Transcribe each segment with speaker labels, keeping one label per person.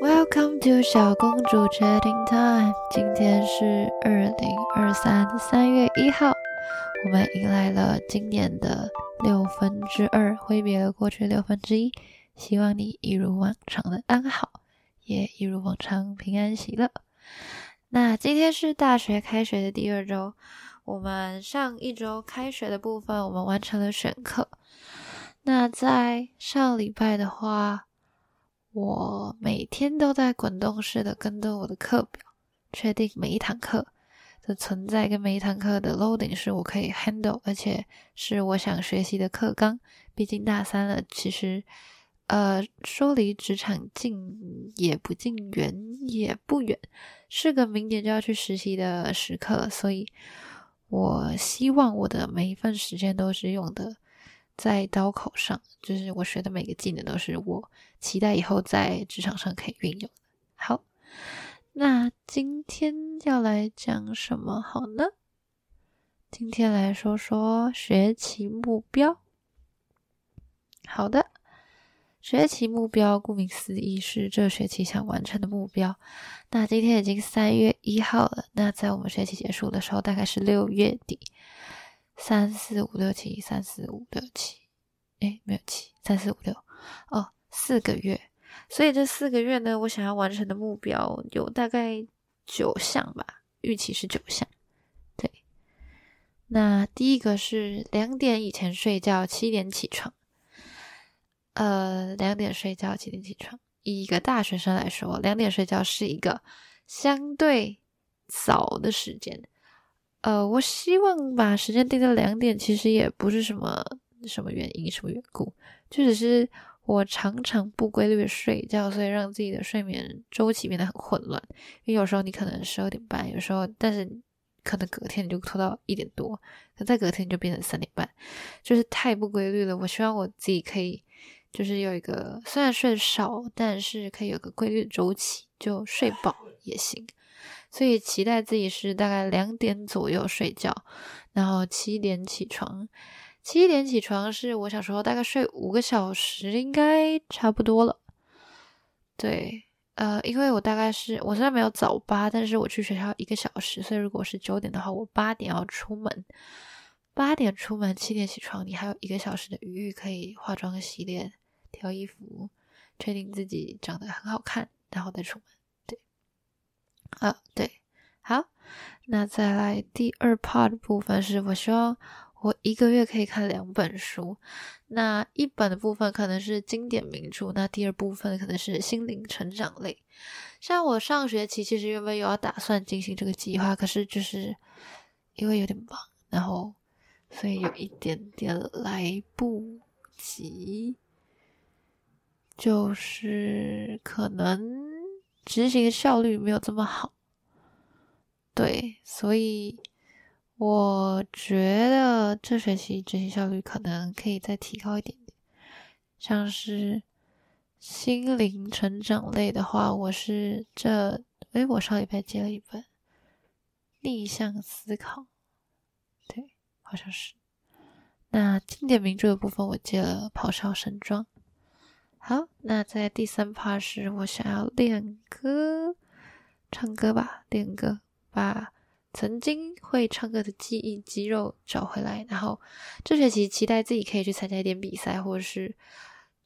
Speaker 1: Welcome to 小公主 chatting time。今天是二零二三三月一号，我们迎来了今年的六分之二，挥别了过去六分之一。希望你一如往常的安好，也一如往常平安喜乐。那今天是大学开学的第二周，我们上一周开学的部分，我们完成了选课。那在上礼拜的话，我每天都在滚动式的跟着我的课表，确定每一堂课的存在跟每一堂课的 loading 是我可以 handle，而且是我想学习的课纲。毕竟大三了，其实呃说离职场近也不近，远也不远，是个明年就要去实习的时刻，所以我希望我的每一份时间都是用的。在刀口上，就是我学的每个技能都是我期待以后在职场上可以运用的。好，那今天要来讲什么好呢？今天来说说学期目标。好的，学期目标顾名思义是这学期想完成的目标。那今天已经三月一号了，那在我们学期结束的时候，大概是六月底。三四五六七，三四五六七，哎，没有七，三四五六，哦，四个月。所以这四个月呢，我想要完成的目标有大概九项吧，预期是九项。对，那第一个是两点以前睡觉，七点起床。呃，两点睡觉，七点起床。以一个大学生来说，两点睡觉是一个相对早的时间。呃，我希望把时间定在两点，其实也不是什么什么原因、什么缘故，就只是我常常不规律的睡觉，所以让自己的睡眠周期变得很混乱。因为有时候你可能十二点半，有时候但是可能隔天你就拖到一点多，可再隔天就变成三点半，就是太不规律了。我希望我自己可以就是有一个虽然睡少，但是可以有个规律的周期，就睡饱也行。所以期待自己是大概两点左右睡觉，然后七点起床。七点起床是我想说大概睡五个小时应该差不多了。对，呃，因为我大概是我虽然没有早八，但是我去学校一个小时，所以如果是九点的话，我八点要出门。八点出门，七点起床，你还有一个小时的余裕可以化妆、洗脸、挑衣服，确定自己长得很好看，然后再出门。啊，对，好，那再来第二 part 部分是我希望我一个月可以看两本书，那一本的部分可能是经典名著，那第二部分可能是心灵成长类。像我上学期其实原本有要打算进行这个计划，可是就是因为有点忙，然后所以有一点点来不及，就是可能。执行效率没有这么好，对，所以我觉得这学期执行效率可能可以再提高一点点。像是心灵成长类的话，我是这，诶，我上礼拜接了一本逆向思考，对，好像是。那经典名著的部分，我接了咆哮神装。好，那在第三 part 时，我想要练歌，唱歌吧，练歌，把曾经会唱歌的记忆肌肉找回来。然后这学期期待自己可以去参加一点比赛，或者是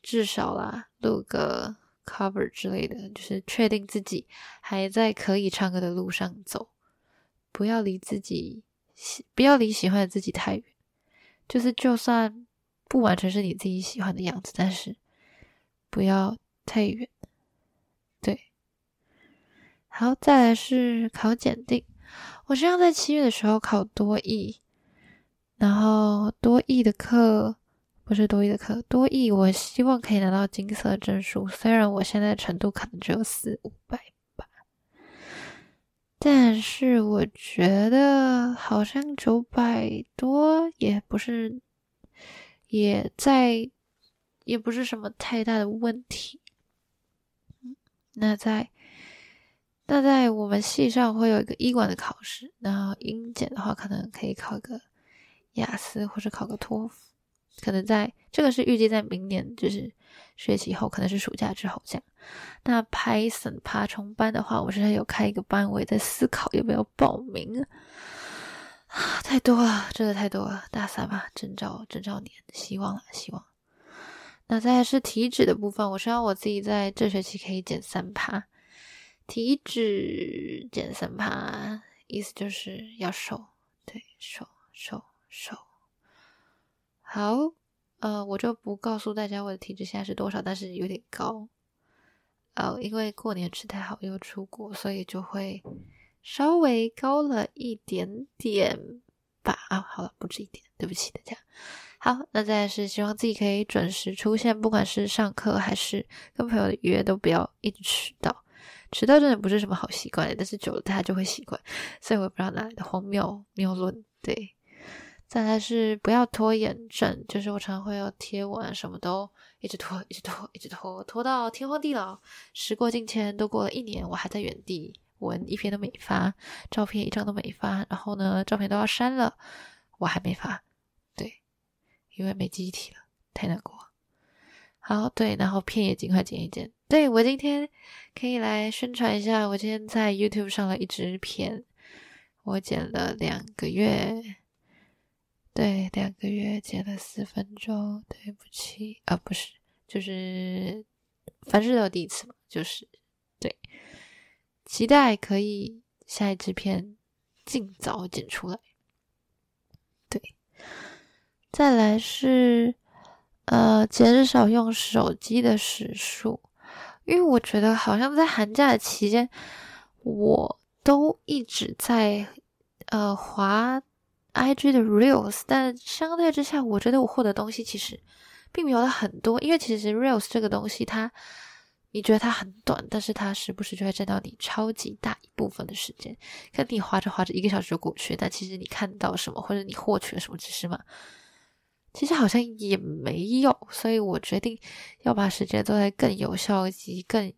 Speaker 1: 至少啦录个 cover 之类的，就是确定自己还在可以唱歌的路上走，不要离自己喜，不要离喜欢的自己太远。就是就算不完全是你自己喜欢的样子，但是。不要太远，对。好，再来是考检定。我希望在七月的时候考多译，然后多译的课不是多译的课，多译我希望可以拿到金色证书。虽然我现在程度可能只有四五百吧，但是我觉得好像九百多也不是，也在。也不是什么太大的问题。那在那在我们系上会有一个医管的考试，然后英检的话可能可以考个雅思或者考个托福，可能在这个是预计在明年就是学期后，可能是暑假之后这样。那 Python 爬虫班的话，我现在有开一个班，我也在思考要不要报名啊，太多了，真的太多了。大三吧，征召征召年，希望了，希望。那再是体脂的部分，我希望我自己在这学期可以减三趴。体脂减三趴，意思就是要瘦，对，瘦瘦瘦。好，呃，我就不告诉大家我的体脂现在是多少，但是有点高。呃，因为过年吃太好又出国，所以就会稍微高了一点点吧。啊，好了，不止一点，对不起大家。好，那再是希望自己可以准时出现，不管是上课还是跟朋友的约，都不要一直迟到。迟到真的不是什么好习惯，但是久了大家就会习惯。所以我也不知道哪来的荒谬谬论。对，再来是不要拖延症，就是我常常会要贴文，什么都一直拖，一直拖，一直拖，拖到天荒地老。时过境迁，都过了一年，我还在原地，文一篇都没发，照片一张都没发，然后呢，照片都要删了，我还没发。因为没记忆体了，太难过。好，对，然后片也尽快剪一剪。对我今天可以来宣传一下，我今天在 YouTube 上了一支片，我剪了两个月，对，两个月剪了四分钟。对不起啊，不是，就是凡事都有第一次嘛，就是对，期待可以下一支片尽早剪出来。对。再来是，呃，减少用手机的时数，因为我觉得好像在寒假的期间，我都一直在呃滑 IG 的 Reels，但相对之下，我觉得我获得东西其实并没有很多，因为其实 Reels 这个东西，它你觉得它很短，但是它时不时就会占到你超级大一部分的时间，可你滑着滑着一个小时就过去，但其实你看到什么或者你获取了什么知识嘛？其实好像也没有，所以我决定要把时间都在更有效以及更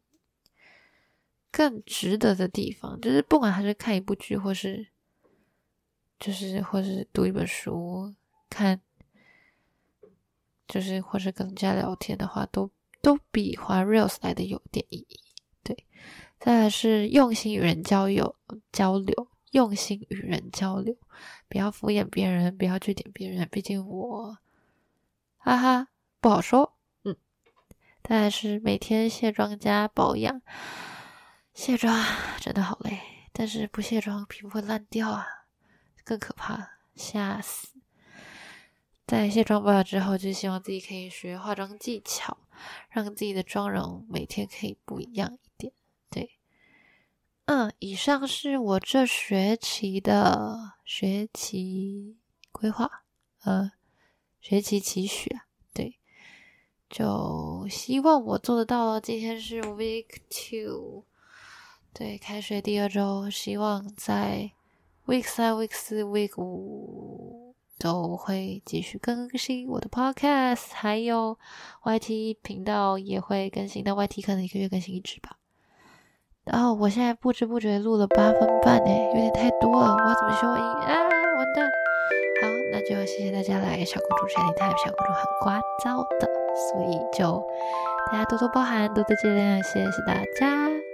Speaker 1: 更值得的地方。就是不管还是看一部剧，或是就是或是读一本书，看就是或是跟人家聊天的话，都都比滑 reels 来的有点意义。对，再来是用心与人交友交流。用心与人交流，不要敷衍别人，不要去点别人。毕竟我，哈哈，不好说。嗯，但是每天卸妆加保养，卸妆真的好累，但是不卸妆皮肤会烂掉啊，更可怕，吓死。在卸妆保养之后，就希望自己可以学化妆技巧，让自己的妆容每天可以不一样一点。对。嗯，以上是我这学期的学期规划，呃，学期期许啊，对，就希望我做得到。今天是 week two，对，开学第二周，希望在 week 三、week 四、week 五都会继续更新我的 podcast，还有 YT 频道也会更新，那 YT 可能一个月更新一支吧。然后我现在不知不觉录了八分半诶，有点太多了，我要怎么修音啊？完蛋！好，那就谢谢大家来小公主这里，太小公主很聒噪的，所以就大家多多包涵，多多见谅，谢谢大家。